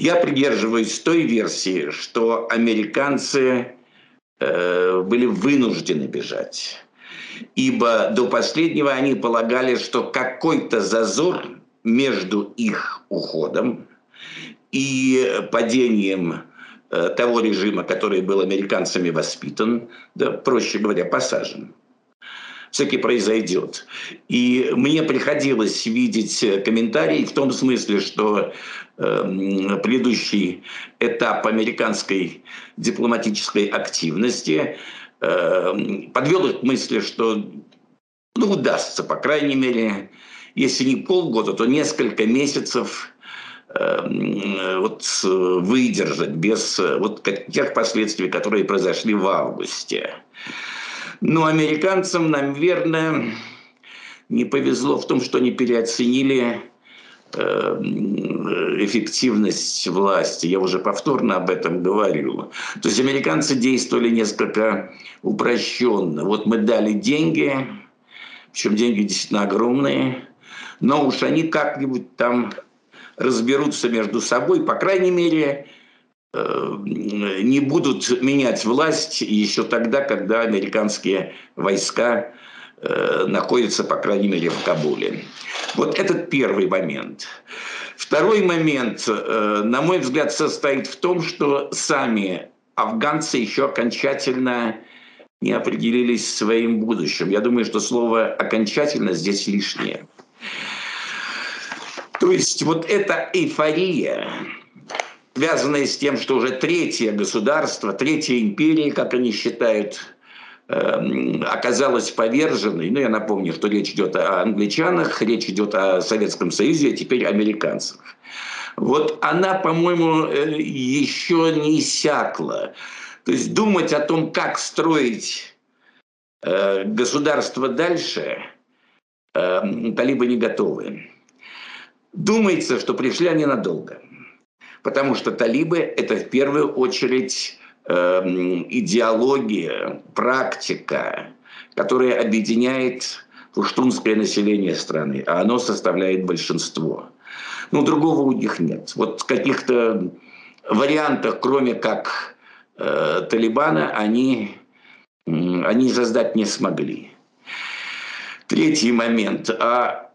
Я придерживаюсь той версии, что американцы э, были вынуждены бежать. Ибо до последнего они полагали, что какой-то зазор между их уходом и падением э, того режима, который был американцами воспитан, да, проще говоря, посажен, все-таки произойдет. И мне приходилось видеть комментарии в том смысле, что э, предыдущий этап американской дипломатической активности э, подвел их к мысли, что ну, удастся, по крайней мере, если не полгода, то несколько месяцев э, вот выдержать без вот тех последствий, которые произошли в августе. Но американцам, наверное, не повезло в том, что они переоценили э, эффективность власти. Я уже повторно об этом говорил. То есть американцы действовали несколько упрощенно. Вот мы дали деньги, причем деньги действительно огромные, но уж они как-нибудь там разберутся между собой, по крайней мере, Э, не будут менять власть еще тогда, когда американские войска э, находятся, по крайней мере, в Кабуле. Вот этот первый момент. Второй момент, э, на мой взгляд, состоит в том, что сами афганцы еще окончательно не определились своим будущим. Я думаю, что слово «окончательно» здесь лишнее. То есть вот эта эйфория, связанные с тем, что уже третье государство, третья империя, как они считают, эм, оказалась поверженной. Ну, я напомню, что речь идет о англичанах, речь идет о Советском Союзе, а теперь американцах. Вот она, по-моему, э, еще не иссякла. То есть думать о том, как строить э, государство дальше, эм, талибы не готовы. Думается, что пришли они надолго. Потому что талибы – это в первую очередь э, идеология, практика, которая объединяет пуштунское население страны, а оно составляет большинство. Ну, другого у них нет. Вот каких-то вариантах, кроме как э, Талибана, они, они создать не смогли. Третий момент. А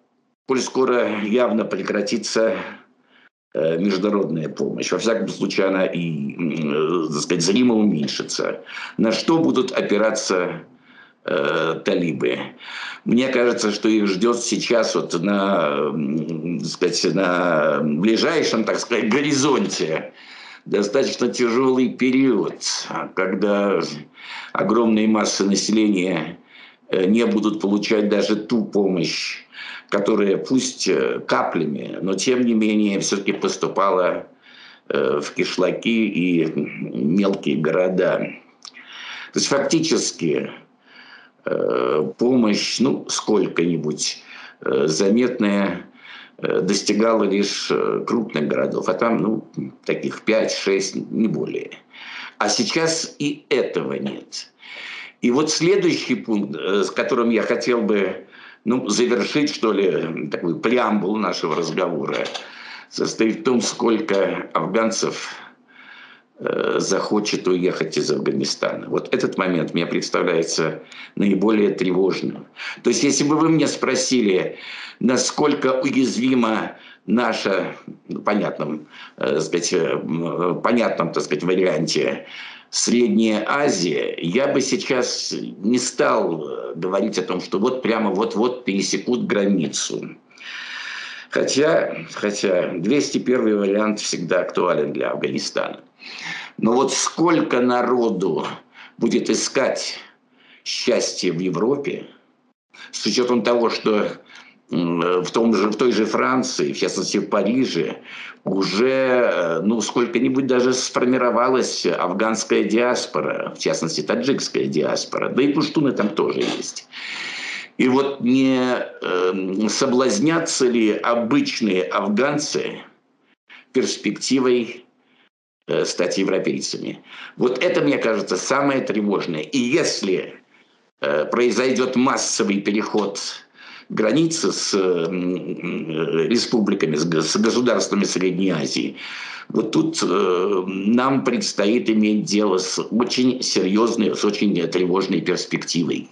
коль скоро явно прекратится Э, международная помощь. Во всяком случае, она и, э, так сказать, зримо уменьшится. На что будут опираться э, талибы? Мне кажется, что их ждет сейчас вот на, так сказать, на ближайшем, так сказать, горизонте достаточно тяжелый период, когда огромные массы населения э, не будут получать даже ту помощь, которая пусть э, каплями, но тем не менее все-таки поступала э, в кишлаки и мелкие города. То есть фактически э, помощь, ну, сколько-нибудь заметная, достигала лишь крупных городов, а там, ну, таких 5-6, не более. А сейчас и этого нет. И вот следующий пункт, с которым я хотел бы ну, завершить, что ли, такой преамбул нашего разговора, состоит в том, сколько афганцев э, захочет уехать из Афганистана. Вот этот момент мне представляется наиболее тревожным. То есть, если бы вы мне спросили, насколько уязвима наша, ну, понятном, э, сказать, э, понятном, так сказать, варианте Средняя Азия, я бы сейчас не стал э, говорить о том, что вот прямо вот-вот пересекут границу. Хотя, хотя 201 вариант всегда актуален для Афганистана. Но вот сколько народу будет искать счастье в Европе, с учетом того, что в, том же, в той же Франции, в частности в Париже, уже э, ну, сколько-нибудь даже сформировалась афганская диаспора, в частности таджикская диаспора, да и пуштуны там тоже есть. И вот не э, соблазнятся ли обычные афганцы перспективой э, стать европейцами? Вот это, мне кажется, самое тревожное. И если э, произойдет массовый переход границы с республиками, с государствами Средней Азии. Вот тут э, нам предстоит иметь дело с очень серьезной, с очень тревожной перспективой.